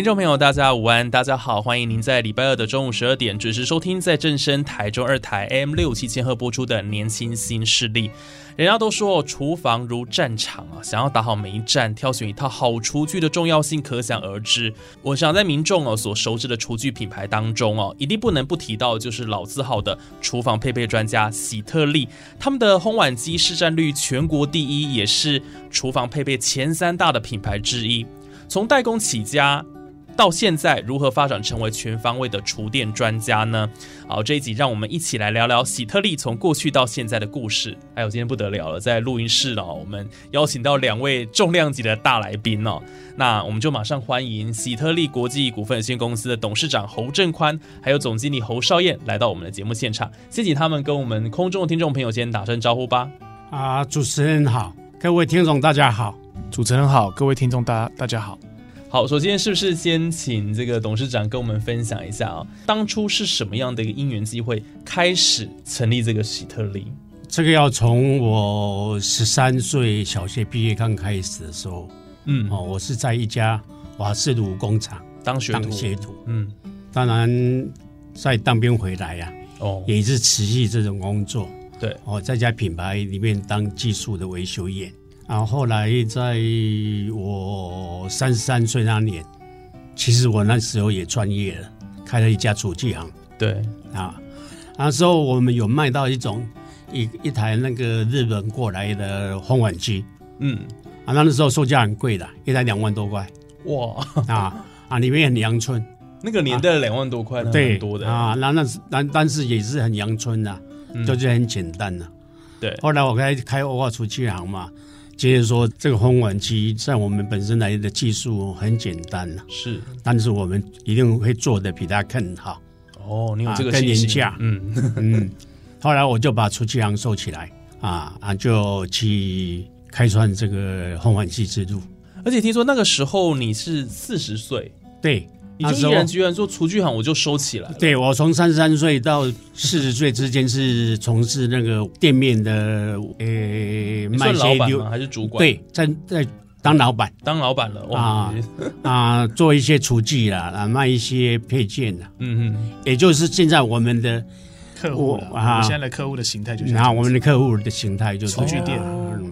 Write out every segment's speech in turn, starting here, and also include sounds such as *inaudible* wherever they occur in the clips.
听众朋友，大家午安，大家好，欢迎您在礼拜二的中午十二点准时收听在正声台中二台 M 六七千赫播出的《年轻新势力》。人家都说厨房如战场啊，想要打好每一战，挑选一套好厨具的重要性可想而知。我想在民众哦所熟知的厨具品牌当中哦，一定不能不提到就是老字号的厨房配备专家喜特利，他们的烘碗机市占率全国第一，也是厨房配备前三大的品牌之一。从代工起家。到现在如何发展成为全方位的厨电专家呢？好，这一集让我们一起来聊聊喜特利从过去到现在的故事。还有今天不得了了，在录音室哦，我们邀请到两位重量级的大来宾哦。那我们就马上欢迎喜特利国际股份有限公司的董事长侯正宽，还有总经理侯少燕来到我们的节目现场。先请他们跟我们空中的听众朋友先打声招呼吧。啊，主持人好，各位听众大家好，主持人好，各位听众大大家好。好，首先是不是先请这个董事长跟我们分享一下啊？当初是什么样的一个因缘机会开始成立这个喜特利？这个要从我十三岁小学毕业刚开始的时候，嗯，哦，我是在一家瓦斯炉工厂当学徒，学徒，嗯，当然在当兵回来呀，哦，也是持续这种工作，对，哦，在家品牌里面当技术的维修员。然后后来在我三十三岁那年，其实我那时候也创业了，开了一家厨具行。对啊，那时候我们有卖到一种一一台那个日本过来的烘碗机。嗯，啊，那时候售价很贵的，一台两万多块。哇啊啊，里面很阳春。那个年代两万多块，对，多的啊。那那是但但是也是很阳春的，就是很简单的。对，后来我开开欧化厨具行嘛。接着说，这个烘碗机在我们本身来的技术很简单了，是，但是我们一定会做的比他更好。哦，你有这个更廉价，嗯嗯。后来我就把出气行收起来，啊啊，就去开创这个烘碗机之路。而且听说那个时候你是四十岁，对。你就毅然决然说厨具行我就收起来。对我从三十三岁到四十岁之间是从事那个店面的，呃，卖老板吗？还是主管？对，在在当老板，当老板了啊啊，做一些厨具啦，啊，卖一些配件啦，嗯嗯，也就是现在我们的客户啊，现在的客户的形态就是，然后我们的客户的形态就是厨具店，所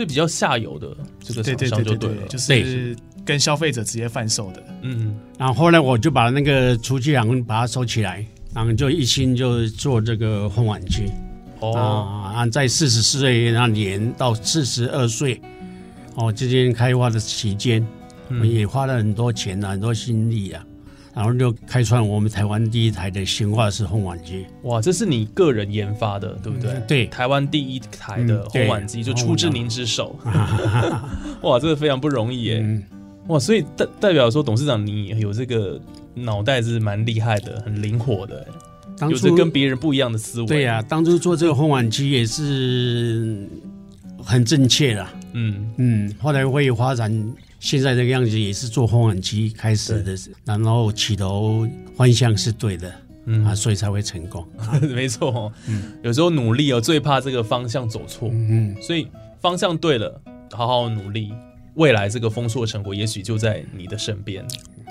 以比较下游的这个厂商就对了，就是。跟消费者直接贩售的，嗯，然后后来我就把那个厨具行把它收起来，然后就一心就做这个烘碗机，哦，啊，在四十四岁那年到四十二岁，哦，之间开发的期间，我们也花了很多钱啊，很多心力啊，然后就开创我们台湾第一台的新化式烘碗机。哇，这是你个人研发的，对不对？对，台湾第一台的烘碗机就出自您之手。*laughs* *laughs* 哇，这个非常不容易耶。哇，所以代代表说，董事长你有这个脑袋是蛮厉害的，很灵活的，有着跟别人不一样的思维。对呀，当初做这个烘碗机也是很正确的。嗯嗯，后来会发展现在这个样子，也是做烘碗机开始的，然后起头方向是对的，嗯啊，所以才会成功。*laughs* 没错，嗯，有时候努力哦，最怕这个方向走错。嗯，所以方向对了，好好努力。未来这个丰硕成果，也许就在你的身边。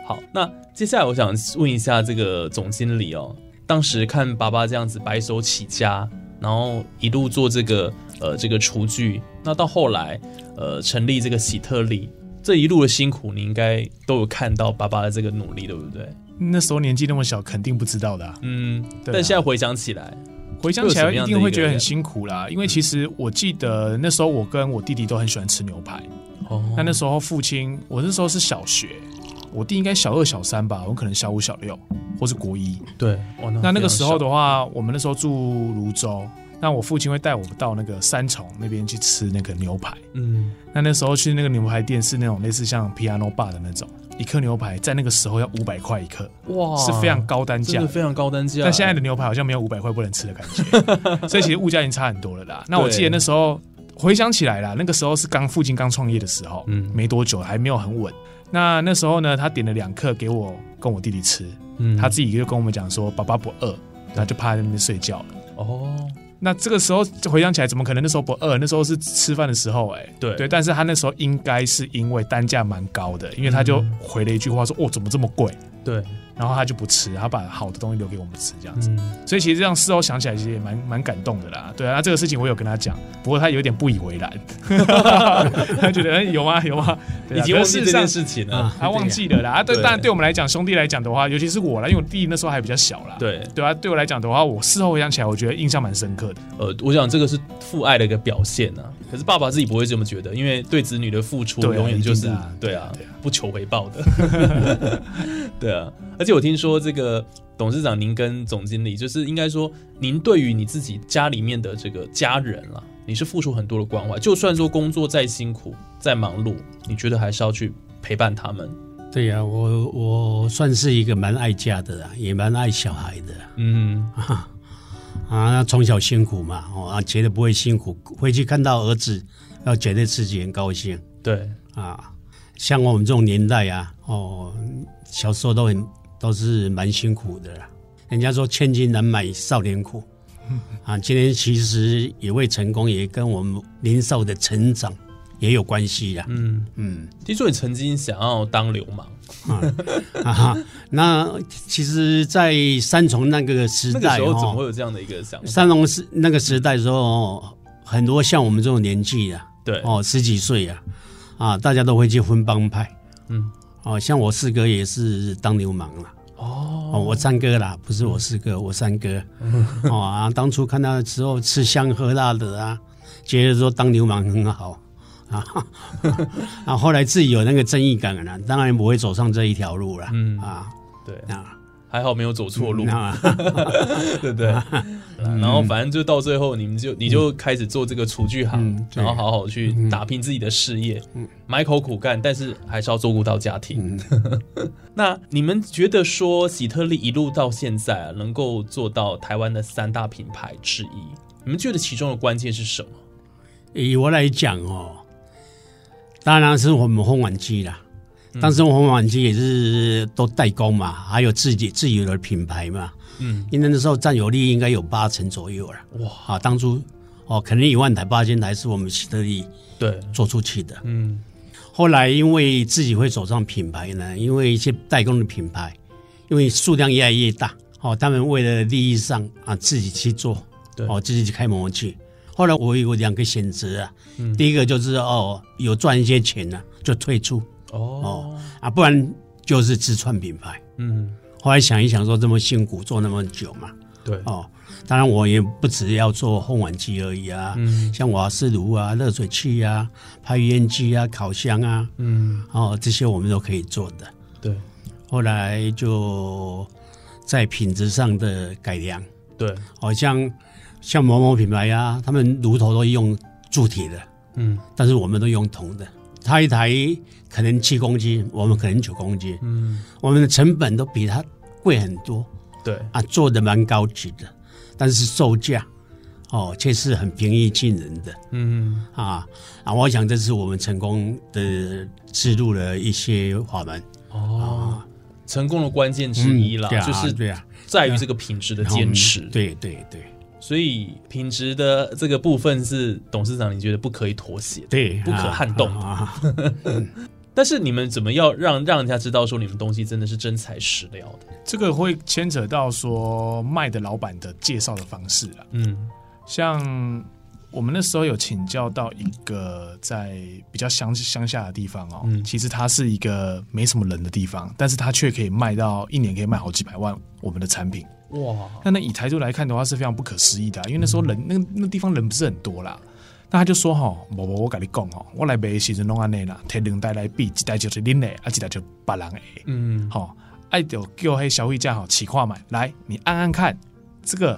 好，那接下来我想问一下这个总经理哦，当时看爸爸这样子白手起家，然后一路做这个呃这个厨具，那到后来呃成立这个喜特利，这一路的辛苦，你应该都有看到爸爸的这个努力，对不对？那时候年纪那么小，肯定不知道的。嗯，但现在回想起来，回想起来一定会觉得很辛苦啦。因为其实我记得那时候我跟我弟弟都很喜欢吃牛排。哦。那那时候父亲，我那时候是小学，我弟应该小二小三吧，我可能小五小六，或是国一。对。那那个时候的话，我们那时候住泸州。那我父亲会带我们到那个三重那边去吃那个牛排。嗯，那那时候去那个牛排店是那种类似像 Piano Bar 的那种，一克牛排在那个时候要五百块一克，哇，是非常高单价，真的非常高单价。但现在的牛排好像没有五百块不能吃的感觉，*laughs* 所以其实物价已经差很多了啦。那我记得那时候回想起来啦，那个时候是刚父亲刚创业的时候，嗯，没多久还没有很稳。那那时候呢，他点了两克给我跟我弟弟吃，嗯，他自己就跟我们讲说爸爸不饿，然后就趴在那边睡觉了。哦。那这个时候回想起来，怎么可能那时候不饿？那时候是吃饭的时候，哎，对对，但是他那时候应该是因为单价蛮高的，因为他就回了一句话说：“哦，怎么这么贵？”对。然后他就不吃，他把好的东西留给我们吃，这样子。所以其实这样事后想起来，其实也蛮蛮感动的啦。对啊，那这个事情我有跟他讲，不过他有点不以为然，*laughs* 他觉得哎有吗有吗？已经忘记这件事情了，他忘记了啦。啊，对，当然对我们来讲，兄弟来讲的话，尤其是我啦，因为我弟那时候还比较小啦。对对啊，对我来讲的话，我事后回想起来，我觉得印象蛮深刻的。呃，我想这个是父爱的一个表现啊。可是爸爸自己不会这么觉得，因为对子女的付出永远就是对啊，不求回报的。*laughs* 对啊，而且我听说这个。董事长，您跟总经理，就是应该说，您对于你自己家里面的这个家人了，你是付出很多的关怀。就算说工作再辛苦、再忙碌，你觉得还是要去陪伴他们。对呀，我我算是一个蛮爱家的，也蛮爱小孩的。嗯啊，*laughs* 啊，从小辛苦嘛，哦，觉得不会辛苦，回去看到儿子，要觉得自己很高兴。对啊，像我们这种年代啊，哦，小时候都很。都是蛮辛苦的啦，人家说千金难买少年苦，*laughs* 啊，今天其实也未成功，也跟我们年少的成长也有关系呀。嗯嗯，听说你曾经想要当流氓啊？*laughs* 那其实，在三重那个时代，时候怎么会有这样的一个想法？三重时那个时代的时候，很多像我们这种年纪啊，对哦，十几岁啊，啊，大家都会去分帮派，嗯。哦，像我四哥也是当流氓了。哦，我三哥啦，不是我四哥，我三哥。*laughs* 哦啊，当初看他的时候吃香喝辣的啊，觉得说当流氓很好啊。*laughs* 啊，后来自己有那个正义感了，当然不会走上这一条路了。嗯啊，对啊。还好没有走错路，*laughs* 对不对？然后反正就到最后，你们就你就开始做这个厨具行，然后好好去打拼自己的事业，埋口苦干，但是还是要照顾到家庭。*laughs* 那你们觉得说喜特利一路到现在啊，能够做到台湾的三大品牌之一，你们觉得其中的关键是什么？以我来讲哦，当然是我们烘碗机啦。当时红碗机也是都代工嘛，还有自己自己的品牌嘛，嗯，因为那时候占有率应该有八成左右了。哇，啊，当初哦，可能一万台、八千台是我们希特利对做出去的。嗯，后来因为自己会走上品牌呢，因为一些代工的品牌，因为数量越来越大，哦，他们为了利益上啊，自己去做，对，哦，自己去开模具。后来我有两个选择啊，第一个就是哦，有赚一些钱呢，就退出。哦。哦啊，不然就是自创品牌。嗯，后来想一想，说这么辛苦做那么久嘛，对。哦，当然我也不只要做烘碗机而已啊，嗯，像瓦斯炉啊、热水器啊、排烟机啊、烤箱啊，嗯，哦，这些我们都可以做的。对，后来就在品质上的改良。对，好像像某某品牌啊，他们炉头都用铸铁的，嗯，但是我们都用铜的。他一台可能七公斤，我们可能九公斤，嗯，我们的成本都比他贵很多，对。啊，做的蛮高级的，但是售价哦却是很平易近人的，嗯。啊啊，我想这是我们成功的制度的一些法门。哦，成功的关键之一了，就是对啊，在于这个品质的坚持，对对对。所以品质的这个部分是董事长，你觉得不可以妥协，对，不可撼动啊。*laughs* 但是你们怎么要让让人家知道说你们东西真的是真材实料的？这个会牵扯到说卖的老板的介绍的方式了。嗯，像我们那时候有请教到一个在比较乡乡下的地方哦，其实它是一个没什么人的地方，但是它却可以卖到一年可以卖好几百万我们的产品。哇！那那以台州来看的话是非常不可思议的，因为那时候人那那地方人不是很多啦。那他就说吼，我我我跟你讲吼，我来买时阵弄安内啦，提两袋来比，一袋就是恁的，啊一袋就别人的。嗯，好，爱就叫黑消费者哈起跨买来，你按按看，这个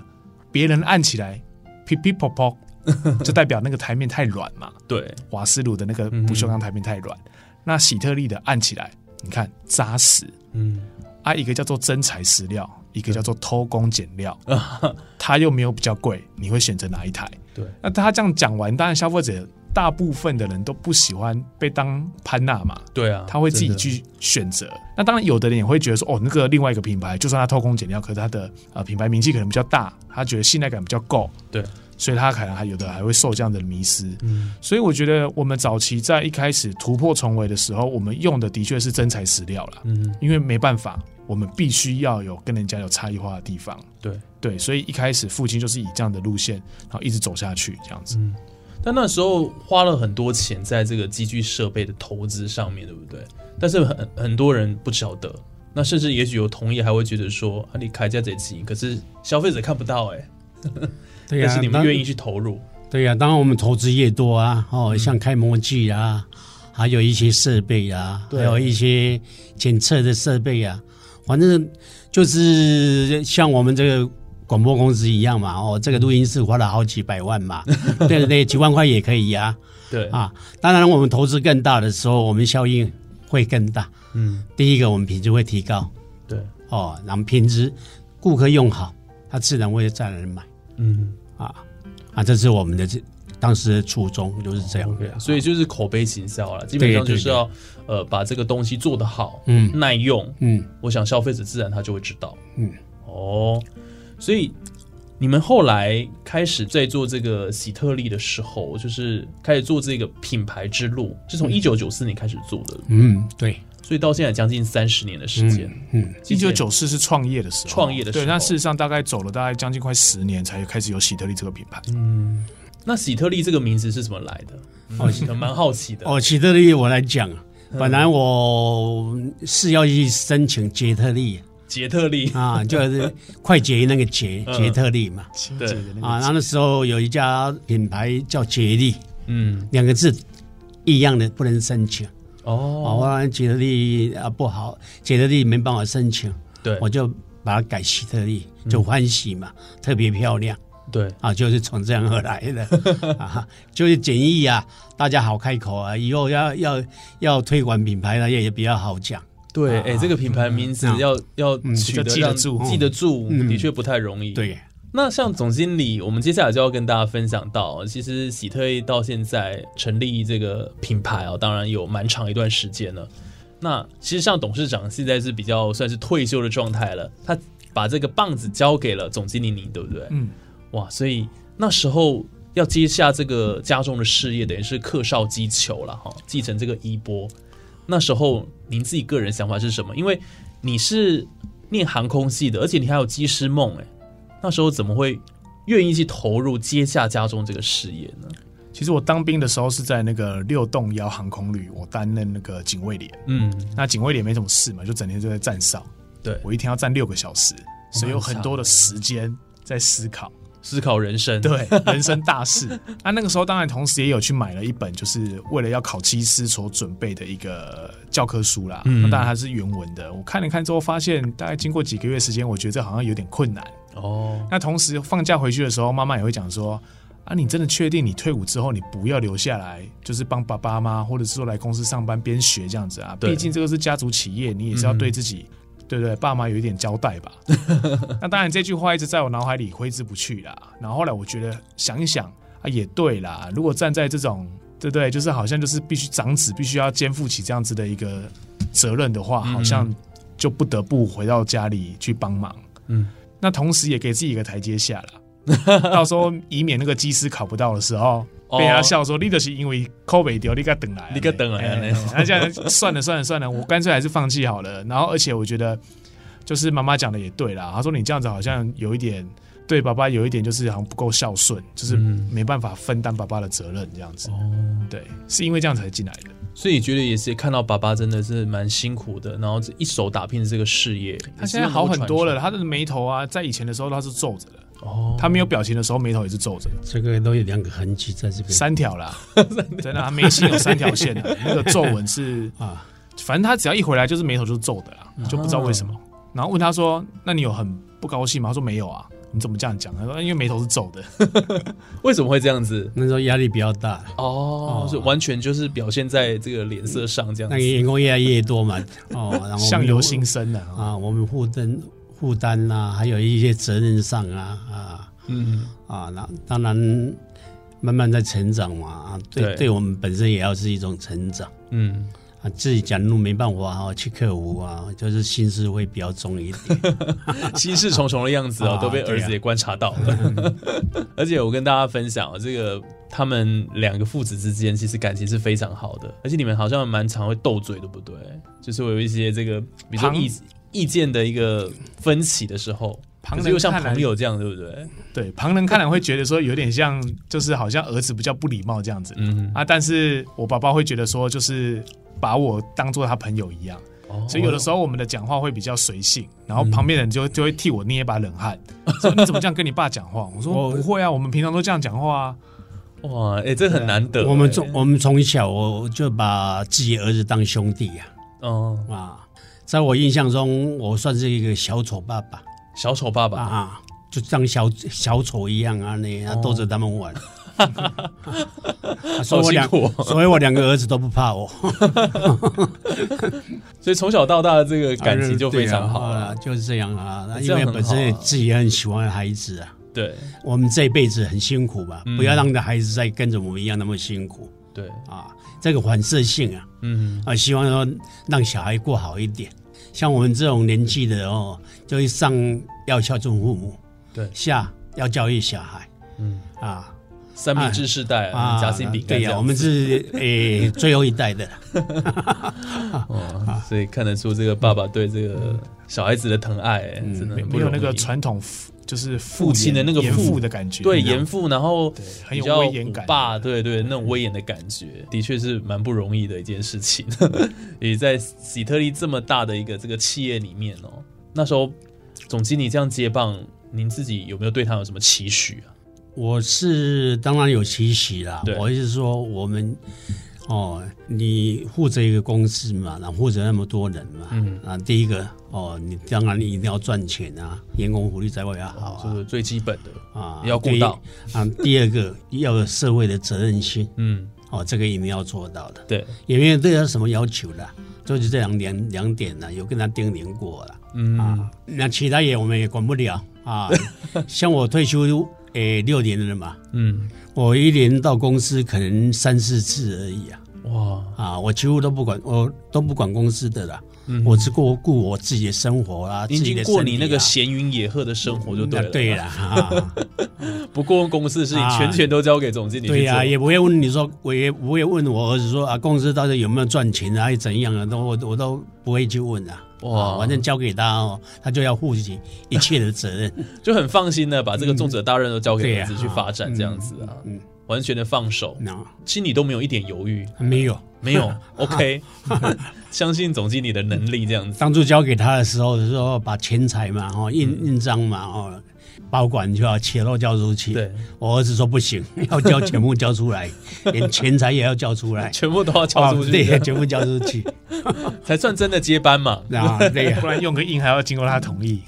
别人按起来，噼噼啪啪，*laughs* 就代表那个台面太软嘛。对，瓦斯炉的那个不锈钢台面太软。那喜特利的按起来，你看扎实。嗯，啊，一个叫做真材实料，一个叫做偷工减料，*laughs* 它又没有比较贵，你会选择哪一台？对，那他这样讲完，当然消费者大部分的人都不喜欢被当潘娜嘛。对啊，他会自己去选择。那当然，有的人也会觉得说，哦，那个另外一个品牌，就算他偷工减料，可是他的呃品牌名气可能比较大，他觉得信赖感比较够。对，所以他可能还有的还会受这样的迷失。嗯，所以我觉得我们早期在一开始突破重围的时候，我们用的的确是真材实料了。嗯，因为没办法，我们必须要有跟人家有差异化的地方。对。对，所以一开始父亲就是以这样的路线，然后一直走下去这样子。嗯，但那时候花了很多钱在这个机具设备的投资上面，对不对？但是很很多人不晓得，那甚至也许有同业还会觉得说啊，你开价这机，可是消费者看不到哎。对呀，但是你们愿意去投入。对呀，当然我们投资越多啊，哦，像开模具啊，还有一些设备啊，还有一些检测的设备啊，反正就是像我们这个。广播公司一样嘛，哦，这个录音室花了好几百万嘛，*laughs* 对对对，几万块也可以呀，对啊，当然我们投资更大的时候，我们效应会更大。嗯，第一个我们品质会提高，对，哦，然后品质顾客用好，他自然会再来买。嗯，啊啊，这是我们的这当时的初衷就是这样，所以就是口碑行销了，基本上就是要呃把这个东西做得好，嗯，耐用，嗯，我想消费者自然他就会知道，嗯，哦。所以，你们后来开始在做这个喜特利的时候，就是开始做这个品牌之路，是从一九九四年开始做的。嗯，对。所以到现在将近三十年的时间。嗯，一九九四是创业的时候，创业的时候。对，那事实上大概走了大概将近快十年，才开始有喜特利这个品牌。嗯，那喜特利这个名字是怎么来的？哦，*laughs* 蛮好奇的。哦，喜特利我来讲，本来我是要去申请捷特利。捷特利啊，就是快捷那个捷捷特利嘛。对啊，那时候有一家品牌叫捷利，嗯，两个字一样的不能申请。哦，我捷特利啊不好，捷特利没办法申请。对，我就把它改希特利，就欢喜嘛，特别漂亮。对啊，就是从这样而来的 *laughs* 啊，就是简易啊，大家好开口啊，以后要要要推广品牌呢也也比较好讲。对，哎，这个品牌名字要要取得记得住，记得住，的确不太容易。对，那像总经理，我们接下来就要跟大家分享到，其实喜特到现在成立这个品牌啊，当然有蛮长一段时间了。那其实像董事长现在是比较算是退休的状态了，他把这个棒子交给了总经理你，对不对？嗯，哇，所以那时候要接下这个家中的事业，等于是客少击球了哈，继承这个衣钵。那时候您自己个人想法是什么？因为你是念航空系的，而且你还有机师梦，哎，那时候怎么会愿意去投入接下家中这个事业呢？其实我当兵的时候是在那个六栋幺航空旅，我担任那个警卫连。嗯，那警卫连没什么事嘛，就整天就在站哨。对我一天要站六个小时，所以有很多的时间在思考。思考人生，对人生大事。*laughs* 啊，那个时候当然同时也有去买了一本，就是为了要考机师所准备的一个教科书啦。嗯，当然它是原文的。我看了看之后，发现大概经过几个月时间，我觉得这好像有点困难。哦，那同时放假回去的时候，妈妈也会讲说：“啊，你真的确定你退伍之后你不要留下来，就是帮爸爸妈妈，或者是说来公司上班边学这样子啊？毕竟这个是家族企业，你也是要对自己。”对不对？爸妈有一点交代吧。*laughs* 那当然，这句话一直在我脑海里挥之不去啦。然后后来我觉得想一想啊，也对啦。如果站在这种对不对，就是好像就是必须长子必须要肩负起这样子的一个责任的话，好像就不得不回到家里去帮忙。嗯，那同时也给自己一个台阶下了，*laughs* 到时候以免那个机师考不到的时候。被他笑说：“你就是因为扣没掉，你该等来，你该等来。”他这样算了算了算了，我干脆还是放弃好了。然后，而且我觉得，就是妈妈讲的也对啦。她说：“你这样子好像有一点对爸爸有一点，就是好像不够孝顺，就是没办法分担爸爸的责任这样子。”哦，对，是因为这样才进来的。所以觉得也是看到爸爸真的是蛮辛苦的，然后一手打拼的这个事业。他现在好很多了，他的眉头啊，在以前的时候他是皱着的。哦，他没有表情的时候，眉头也是皱着。这个都有两个痕迹在这边，三条啦，*laughs* 真的，他眉心有三条线的，那个皱纹是 *laughs* 啊，反正他只要一回来就是眉头就是皱的啦，就不知道为什么。然后问他说：“那你有很不高兴吗？”他说：“没有啊。”你怎么这样讲？他说：“因为眉头是皱的。*laughs* ”为什么会这样子？*laughs* 那时候压力比较大哦，是完全就是表现在这个脸色上这样。那员工越来越多嘛，哦，*laughs* 然后相由心生的啊，我们负担负担呐，还有一些责任上啊啊，嗯啊，那当然慢慢在成长嘛啊，对，对我们本身也要是一种成长，嗯。啊，自己讲路没办法哈，去克服啊，就是心事会比较重一点，*laughs* 心事重重的样子哦，*laughs* 都被儿子也观察到了。*laughs* 而且我跟大家分享，这个他们两个父子之间其实感情是非常好的，而且你们好像蛮常会斗嘴，对不对？就是我有一些这个比较意意见的一个分歧的时候，旁人又像朋友这样，对不对？对，旁人看来会觉得说有点像，就是好像儿子比较不礼貌这样子，嗯啊，但是我爸爸会觉得说就是。把我当做他朋友一样，所以有的时候我们的讲话会比较随性，然后旁边人就就会替我捏一把冷汗，说你怎么这样跟你爸讲话？我说不会啊，我们平常都这样讲话啊。哇，哎，这很难得。我们从我们从小我就把自己儿子当兄弟呀。哦啊，在我印象中，我算是一个小丑爸爸，小丑爸爸。啊，就像小小丑一样啊，那逗着他们玩。哈哈哈所以我两，所以我两个儿子都不怕我，*laughs* 所以从小到大的这个感情就非常好啊，就是这样啊。因为本身自己也很喜欢孩子啊，对，我们这一辈子很辛苦吧，不要让的孩子再跟着我们一样那么辛苦。对。啊，这个反射性啊，嗯。啊，希望说让小孩过好一点。像我们这种年纪的哦，就上要孝顺父母，对，下要教育小孩，嗯。啊。三明治世代啊，夹心饼干呀，我们是 *laughs* 诶最后一代的，*laughs* 哦，所以看得出这个爸爸对这个小孩子的疼爱，真的没有那个传统就是父亲的那个父的感觉，对严父，然后很有威严感，爸，对对，那种威严的感觉，的确是蛮不容易的一件事情。*laughs* 也在喜特利这么大的一个这个企业里面哦，那时候总经理这样接棒，您自己有没有对他有什么期许啊？我是当然有期许啦，我意思说我们哦，你负责一个公司嘛，然后负责那么多人嘛，嗯啊，第一个哦，你当然你一定要赚钱啊，员工福利在外要好，这是最基本的啊，要顾到啊。第二个要有社会的责任心，嗯，哦，这个一定要做到的。对，也没有对他什么要求的，就是这两点两点呢，有跟他叮咛过了，嗯啊，那其他也我们也管不了啊，*laughs* 像我退休。诶，六年了嘛，嗯，我一年到公司可能三四次而已啊，哇，啊，我几乎都不管，我都不管公司的啦，嗯，我只顾顾我自己的生活啦，已经过你那个闲云野鹤的生活就对了，对了，*laughs* 啊，不过公司的事情全权都交给总经理，对呀，也不会问你说，我也不会问我儿子说啊，公司到底有没有赚钱啊，还是怎样啊，都我我都不会去问啊。哇，反正交给他哦，他就要负起一切的责任，*laughs* 就很放心的把这个重责大任都交给儿子去发展，这样子啊，嗯，完全的放手，心里都没有一点犹豫，没有，没有，*laughs* OK，*laughs* 相信总经理的能力，这样子。当初交给他的时候，说把钱财嘛，哦，印印章嘛，哦。保管就要钱都交出去，对我儿子说不行，*laughs* 要交全部交出来，*laughs* 连钱财也要交出来，全部都要交出去，对，全部交出去，*laughs* 才算真的接班嘛。啊，对，不然用个印还要经过他同意，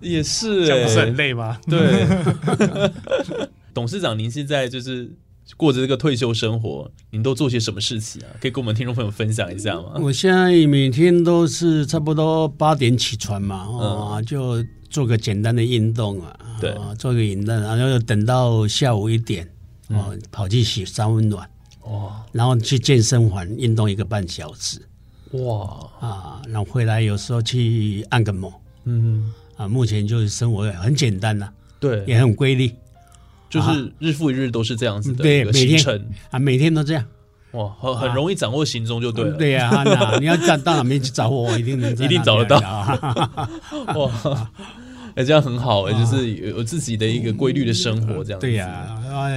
也是，这不是很累吗？对，董事长，您现在就是过着这个退休生活，您都做些什么事情啊？可以跟我们听众朋友分享一下吗？我现在每天都是差不多八点起床嘛，啊，就。做个简单的运动啊，对，做个运动，然后等到下午一点，哦，跑去洗三温暖，哇，然后去健身房运动一个半小时，哇，啊，然后回来有时候去按个摩，嗯，啊，目前就是生活很简单呐，对，也很规律，就是日复一日都是这样子的，对，每天啊，每天都这样，哇，很很容易掌握行踪就对了，对呀，*laughs* 你要到到哪边去找我，我一定能 *laughs* 一定找得到，*laughs* 哇。哎，这样很好哎，就是有自己的一个规律的生活，这样对呀，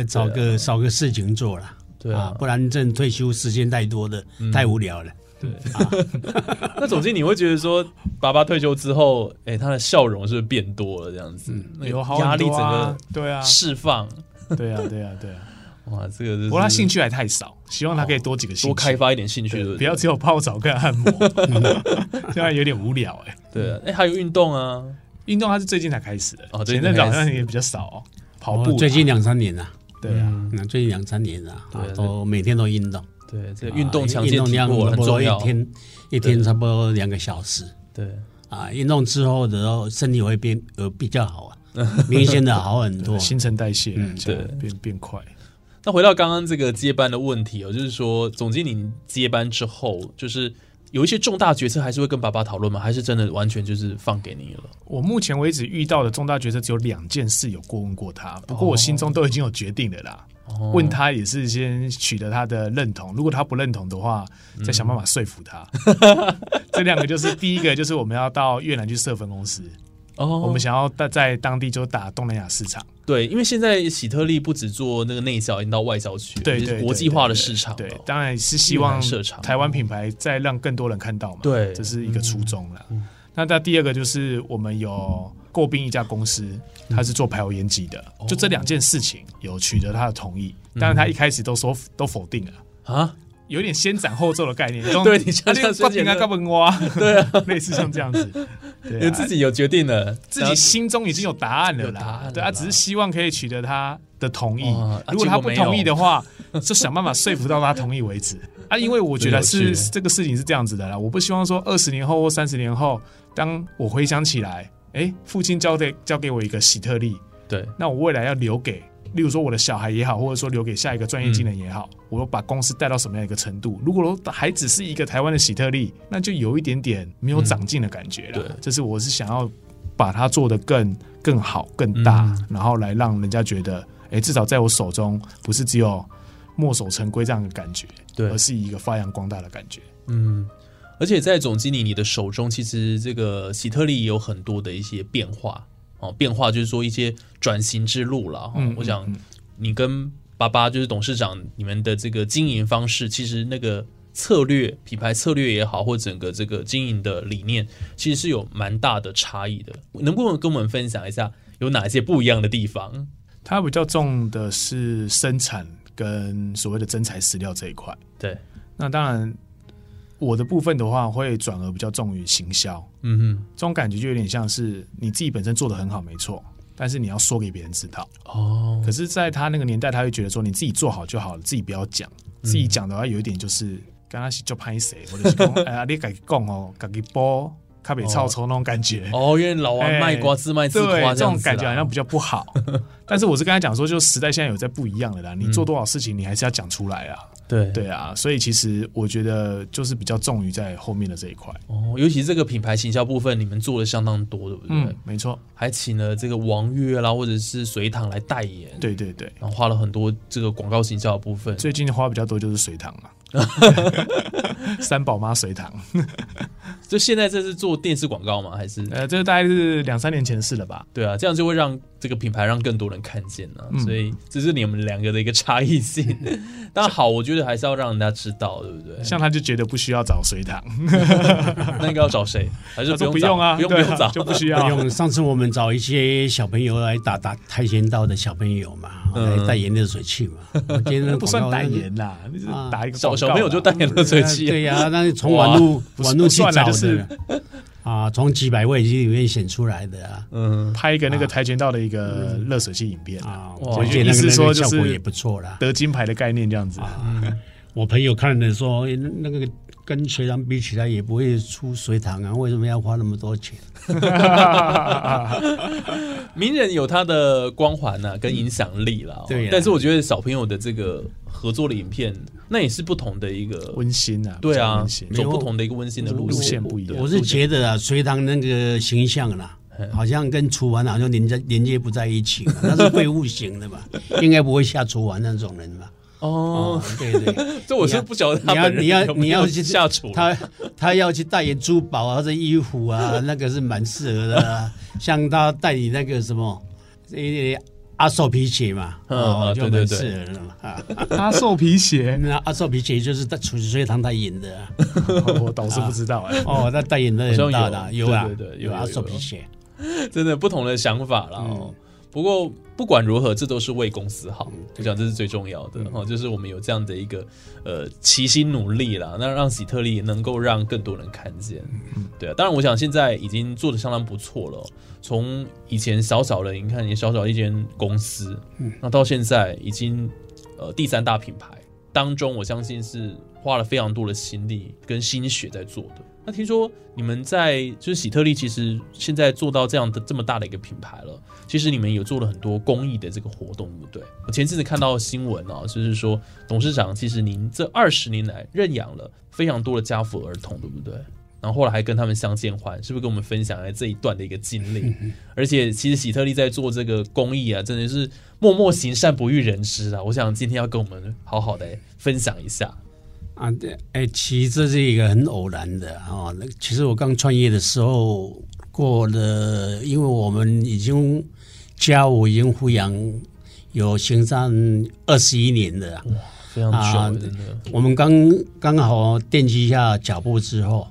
找个找个事情做了。对啊，不然这退休时间太多的，太无聊了。对啊 *laughs* *laughs* 那总之你会觉得说，爸爸退休之后，哎，他的笑容是不是变多了？这样子，有压力整个对啊释放，*laughs* 对啊，对啊，对啊。哇，这个不过他兴趣还太少，希望他可以多几个兴趣，多开发一点兴趣，不要只有泡澡跟按摩，这样有点无聊哎。对啊，哎，还有运动啊，运动他是最近才开始的，哦，前阵子好像也比较少哦，跑步最近两三年了，对啊，那最近两三年了，啊，都每天都运动，对，这运动强健体魄很重要，一天一天差不多两个小时，对，啊，运动之后的时候身体会变呃比较好啊，*laughs* 明显的好很多，新陈代谢对。变变快。那回到刚刚这个接班的问题哦，就是说总经理接班之后，就是有一些重大决策还是会跟爸爸讨论吗？还是真的完全就是放给你了？我目前为止遇到的重大决策只有两件事有过问过他，不过我心中都已经有决定了啦。问他也是先取得他的认同，如果他不认同的话，再想办法说服他。*laughs* 这两个就是第一个，就是我们要到越南去设分公司。哦，我们想要在在当地就打东南亚市场。对，因为现在喜特利不止做那个内销，已经到外销去，对对，国际化的市场。对，当然是希望台湾品牌再让更多人看到嘛。对，这是一个初衷了。那那第二个就是我们有诟病一家公司，他是做排油烟机的，就这两件事情有取得他的同意，但是他一开始都说都否定了啊。有点先斩后奏的概念，*laughs* 对你像像关平啊、高本瓜，*laughs* 对啊，*laughs* 类似像这样子，对，自己有决定了，自己心中已经有答案了啦，对啊，只是希望可以取得他的同意。如果他不同意的话，就想办法说服到他同意为止。啊。因为我觉得是这个事情是这样子的啦，我不希望说二十年后或三十年后，当我回想起来，哎，父亲交给交给我一个喜特利，对，那我未来要留给。例如说我的小孩也好，或者说留给下一个专业技能也好，我把公司带到什么样一个程度？如果还只是一个台湾的喜特利，那就有一点点没有长进的感觉了。对，这是我是想要把它做得更更好、更大，然后来让人家觉得，哎，至少在我手中不是只有墨守成规这样的感觉，对，而是一个发扬光大的感觉。嗯，而且在总经理你的手中，其实这个喜特利也有很多的一些变化。哦，变化就是说一些转型之路了哈。我想你跟爸爸就是董事长，你们的这个经营方式，其实那个策略、品牌策略也好，或整个这个经营的理念，其实是有蛮大的差异的。能不能跟我们分享一下有哪些不一样的地方？它比较重的是生产跟所谓的真材实料这一块。对，那当然。我的部分的话，会转而比较重于行销。嗯哼，这种感觉就有点像是你自己本身做的很好，没错，但是你要说给别人知道。哦。可是，在他那个年代，他会觉得说你自己做好就好了，自己不要讲。自己讲的话，有一点就是刚刚是就拍谁，或者是讲 *laughs* 哎呀，你改讲哦，改己播，卡比超抽那种感觉。哦，因为老王卖瓜自卖自夸，这种感觉好像比较不好。*laughs* 但是我是跟他讲说，就时代现在有在不一样的啦，你做多少事情，你还是要讲出来啊。对对啊，所以其实我觉得就是比较重于在后面的这一块哦，尤其这个品牌行销部分，你们做的相当多，对不对？嗯，没错，还请了这个王月啦，或者是隋唐来代言，对对对，然后花了很多这个广告行销的部分。最近花比较多就是隋唐啊。*laughs* 三宝妈随堂，*laughs* 就现在这是做电视广告吗？还是呃，这个大概是两三年前的事了吧？对啊，这样就会让这个品牌让更多人看见呢。所以这是你们两个的一个差异性。*laughs* 但好，我觉得还是要让人家知道，对不对？像他就觉得不需要找隋唐，*laughs* 那应该要找谁？还是不用啊？不用不用找，就不需要。用上次我们找一些小朋友来打打跆拳道的小朋友嘛，来代言热水器嘛。*laughs* 我今天不算代言啦，就是打一个小小朋友就代言热水器。对呀，那是从网络网络去找的啊，从几百位里面选出来的啊。嗯，拍一个那个跆拳道的一个热水器影片。啊，我觉得意思说效果也不错啦，得金牌的概念这样子。我朋友看的说，那个跟隋唐比起来也不会出隋唐啊，为什么要花那么多钱？*laughs* 名人有他的光环呐，跟影响力了。对，但是我觉得小朋友的这个合作的影片，那也是不同的一个温馨啊。对啊，走不同的一个温馨的路线不一样。我是觉得啊，隋唐那个形象啦，好像跟楚王好像连接连接不在一起，*laughs* 那是废物型的吧？应该不会下楚王那种人吧？哦，对对，*laughs* 这我是不晓得。你要你要你要去下厨，他他要去代言珠宝啊，或者衣服啊，那个是蛮适合的。像他代理那个什么，阿寿皮鞋嘛，哦，对对对，阿寿 *laughs* 皮鞋，那阿寿皮鞋就是在楚水堂代言的，*laughs* 我倒是不知道哎。哦，那代言的很大的，有。啊，对对，有阿寿皮鞋，*laughs* 真的不同的想法了哦。不过不管如何，这都是为公司好，我想这是最重要的哈。就是我们有这样的一个呃齐心努力啦，那让喜特利能够让更多人看见。对啊，当然我想现在已经做的相当不错了。从以前小小的，你看你小小一间公司，那到现在已经呃第三大品牌当中，我相信是花了非常多的心力跟心血在做的。那听说你们在就是喜特利，其实现在做到这样的这么大的一个品牌了，其实你们有做了很多公益的这个活动，对不对？我前阵子看到新闻啊，就是说董事长其实您这二十年来认养了非常多的家父儿童，对不对？然后后来还跟他们相见欢，是不是跟我们分享了这一段的一个经历？*laughs* 而且其实喜特利在做这个公益啊，真的是默默行善不欲人知啊。我想今天要跟我们好好的分享一下。啊，对，哎，其实这是一个很偶然的啊。那其实我刚创业的时候，过了，因为我们已经家务已经抚养有行善二十一年的，哇，非常久，真的。我们刚刚好奠基一下脚步之后，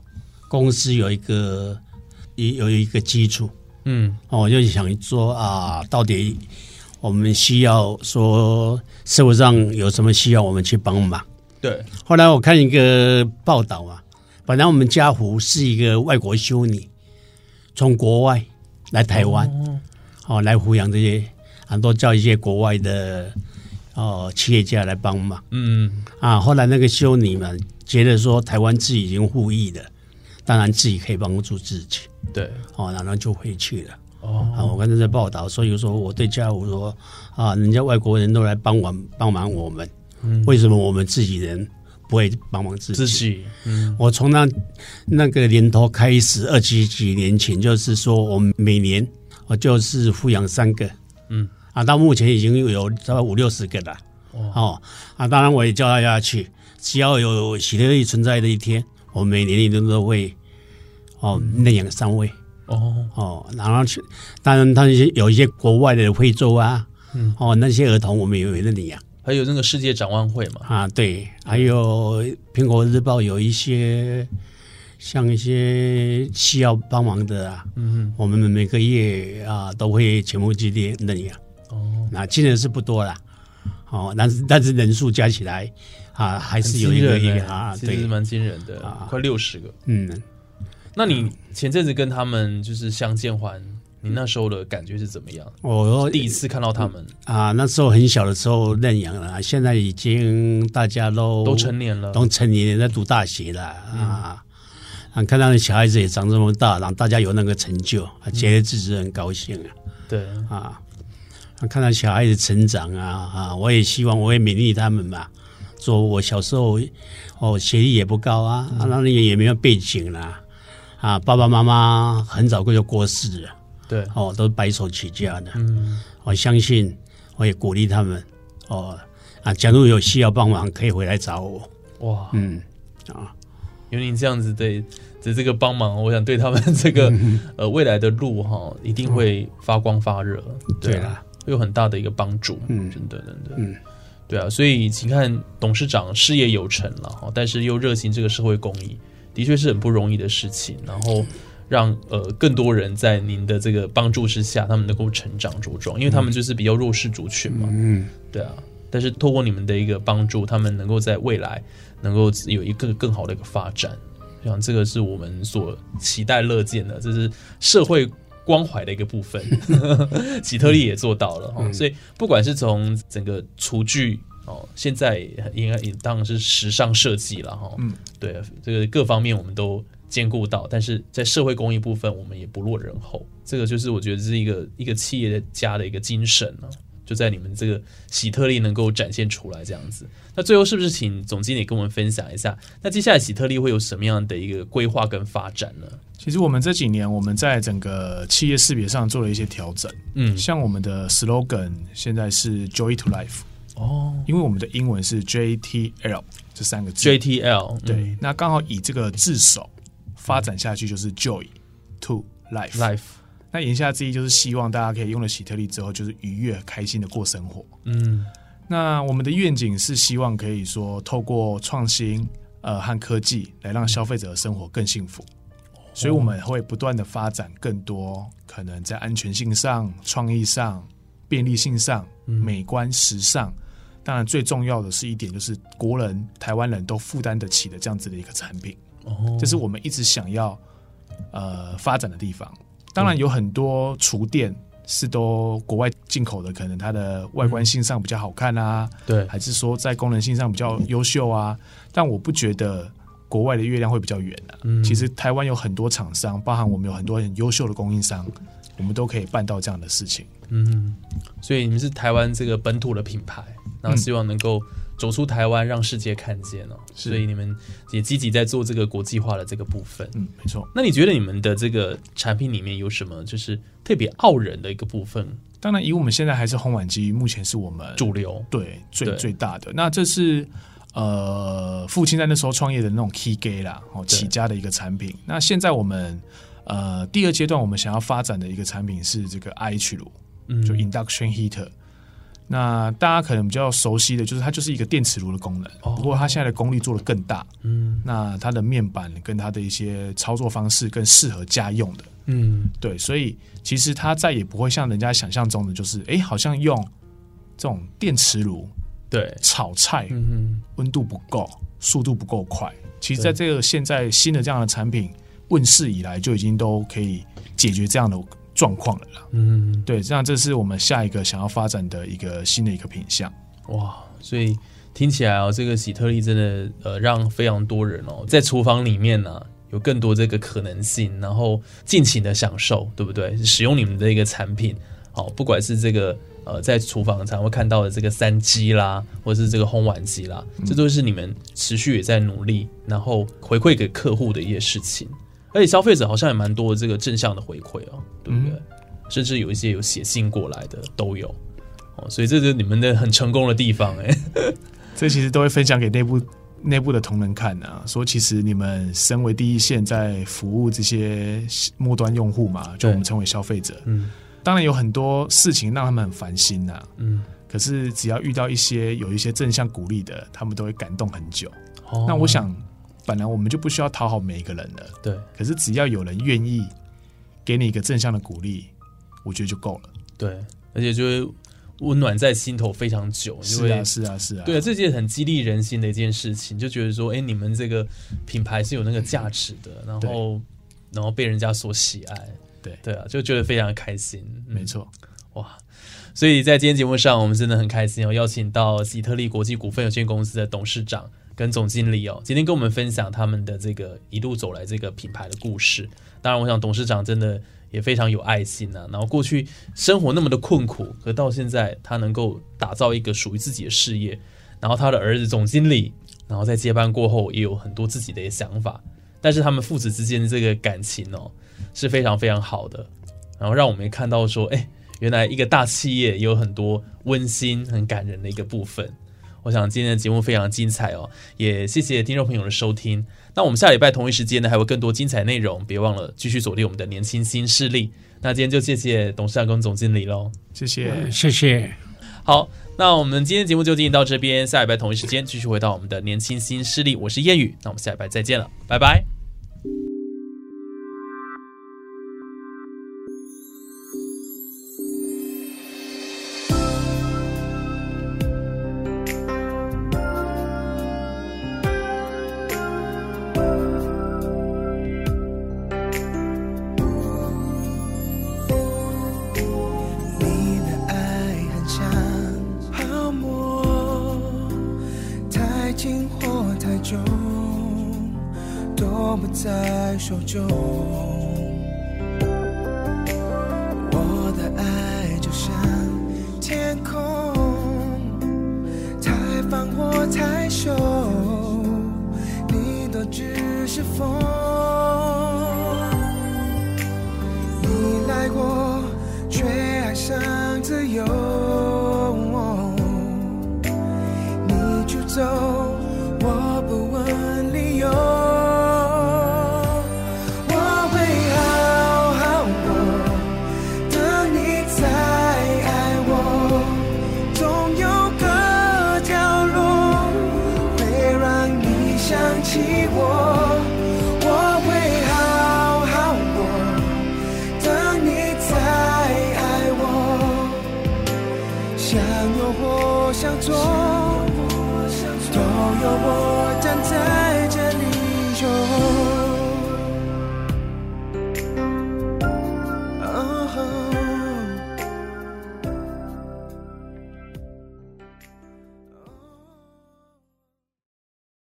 公司有一个有有一个基础，嗯，我就想说啊，到底我们需要说社会上有什么需要我们去帮忙。对，后来我看一个报道啊，本来我们家福是一个外国修女，从国外来台湾，哦，来抚养这些很多叫一些国外的哦企业家来帮忙，嗯。啊，后来那个修女们觉得说台湾自己已经富裕了，当然自己可以帮助自己，对，哦，然后就回去了，哦，啊，我刚才在报道，所以说我对家福说啊，人家外国人都来帮我帮忙我们。为什么我们自己人不会帮忙自己？自己，嗯，我从那那个年头开始，二几几年前，就是说，我们每年我就是抚养三个，嗯，啊，到目前已经有差不多五六十个了，哦，啊，当然我也叫大家去，只要有喜乐力存在的一天，我每年一定都会哦认养三位，哦。哦，然后去，当然他些有一些国外的惠州啊，嗯，哦，那些儿童我们也会认养。还有那个世界展望会嘛？啊，对，还有苹果日报有一些像一些需要帮忙的啊，嗯，我们每个月啊都会全部去列那样。哦，那今年是不多啦，哦，但是但是人数加起来啊，还是有一个一个啊，对，是蛮惊人的，快六十个。嗯，那你前阵子跟他们就是相见欢。你那时候的感觉是怎么样？我第一次看到他们啊，那时候很小的时候认养了，现在已经大家都都成年了，都成年在读大学了啊。啊，看到小孩子也长这么大，让大家有那个成就，觉得自己很高兴啊。对啊，看到小孩子成长啊啊，我也希望我也勉励他们嘛。说我小时候哦，学历也不高啊，啊，那也也没有背景啦，啊，爸爸妈妈很早就过世了。对哦，都白手起家的。嗯，我相信，我也鼓励他们。哦啊，假如有需要帮忙，可以回来找我。哇，嗯啊，有您这样子的的这个帮忙，我想对他们这个 *laughs* 呃未来的路哈，一定会发光发热。对啊，会有很大的一个帮助。嗯，真的，真的。嗯，对啊，所以请看董事长事业有成了哈，但是又热心这个社会公益，的确是很不容易的事情。然后。让呃更多人在您的这个帮助之下，他们能够成长茁壮，因为他们就是比较弱势族群嘛。嗯，对啊。但是透过你们的一个帮助，他们能够在未来能够有一个更好的一个发展，像这个是我们所期待乐见的，这是社会关怀的一个部分。*laughs* 吉特利也做到了哈，所以不管是从整个厨具哦，现在应该也当然是时尚设计了哈。嗯，对，这个各方面我们都。兼顾到，但是在社会公益部分，我们也不落人后。这个就是我觉得是一个一个企业家的一个精神呢，就在你们这个喜特利能够展现出来这样子。那最后是不是请总经理跟我们分享一下？那接下来喜特利会有什么样的一个规划跟发展呢？其实我们这几年我们在整个企业识别上做了一些调整。嗯，像我们的 slogan 现在是 Joy to Life 哦，因为我们的英文是 JTL 这三个字。JTL 对，那刚好以这个字首。发展下去就是 joy to life life，那言下之意就是希望大家可以用了喜特利之后，就是愉悦、开心的过生活。嗯，那我们的愿景是希望可以说透过创新呃和科技来让消费者的生活更幸福，所以我们会不断的发展更多可能在安全性上、创意上、便利性上、美观时尚，当然最重要的是一点就是国人、台湾人都负担得起的这样子的一个产品。哦，这是我们一直想要呃发展的地方。当然有很多厨电是都国外进口的，可能它的外观性上比较好看啊，对，还是说在功能性上比较优秀啊？但我不觉得国外的月亮会比较圆啊。其实台湾有很多厂商，包含我们有很多很优秀的供应商，我们都可以办到这样的事情。嗯，所以你们是台湾这个本土的品牌，然后希望能够。走出台湾，让世界看见哦，所以你们也积极在做这个国际化的这个部分。嗯，没错。那你觉得你们的这个产品里面有什么就是特别傲人的一个部分？当然，以我们现在还是烘碗机，目前是我们主流，对最最大的。那这是呃，父亲在那时候创业的那种 key gay 啦，哦，起家的一个产品。那现在我们呃第二阶段，我们想要发展的一个产品是这个 IH 炉，嗯，就 induction heater。那大家可能比较熟悉的就是它就是一个电磁炉的功能，不过它现在的功率做的更大。嗯，那它的面板跟它的一些操作方式更适合家用的。嗯，对，所以其实它再也不会像人家想象中的，就是哎，好像用这种电磁炉对炒菜，嗯温度不够，速度不够快。其实在这个现在新的这样的产品问世以来，就已经都可以解决这样的。状况了啦，嗯，对，这样这是我们下一个想要发展的一个新的一个品相，哇，所以听起来哦，这个喜特利真的呃，让非常多人哦，在厨房里面呢有更多这个可能性，然后尽情的享受，对不对？使用你们的一个产品，好，不管是这个呃，在厨房常会看到的这个三机啦，或者是这个烘碗机啦，这都是你们持续也在努力，然后回馈给客户的一些事情。而且消费者好像也蛮多的这个正向的回馈哦，对不对？甚至有一些有写信过来的都有哦，所以这是你们的很成功的地方哎。*laughs* 这其实都会分享给内部内部的同仁看啊，说其实你们身为第一线在服务这些末端用户嘛，就我们称为消费者，嗯，当然有很多事情让他们很烦心呐，嗯，可是只要遇到一些有一些正向鼓励的，他们都会感动很久。那我想。本来我们就不需要讨好每一个人的，对。可是只要有人愿意给你一个正向的鼓励，我觉得就够了。对，而且就会温暖在心头非常久。是啊，是啊，是啊。对啊，这件很激励人心的一件事情，就觉得说，哎，你们这个品牌是有那个价值的，然后然后被人家所喜爱。对对啊，就觉得非常开心。没错，哇！所以在今天节目上，我们真的很开心，哦，邀请到喜特利国际股份有限公司的董事长。跟总经理哦，今天跟我们分享他们的这个一路走来这个品牌的故事。当然，我想董事长真的也非常有爱心呐。然后过去生活那么的困苦，可到现在他能够打造一个属于自己的事业。然后他的儿子总经理，然后在接班过后也有很多自己的想法。但是他们父子之间的这个感情哦是非常非常好的。然后让我们看到说，哎，原来一个大企业也有很多温馨、很感人的一个部分。我想今天的节目非常精彩哦，也谢谢听众朋友的收听。那我们下礼拜同一时间呢，还有更多精彩内容，别忘了继续锁定我们的年轻新势力。那今天就谢谢董事长跟总经理喽，谢谢谢谢。好，那我们今天节目就进行到这边，下礼拜同一时间继续回到我们的年轻新势力。我是谚语，那我们下礼拜再见了，拜拜。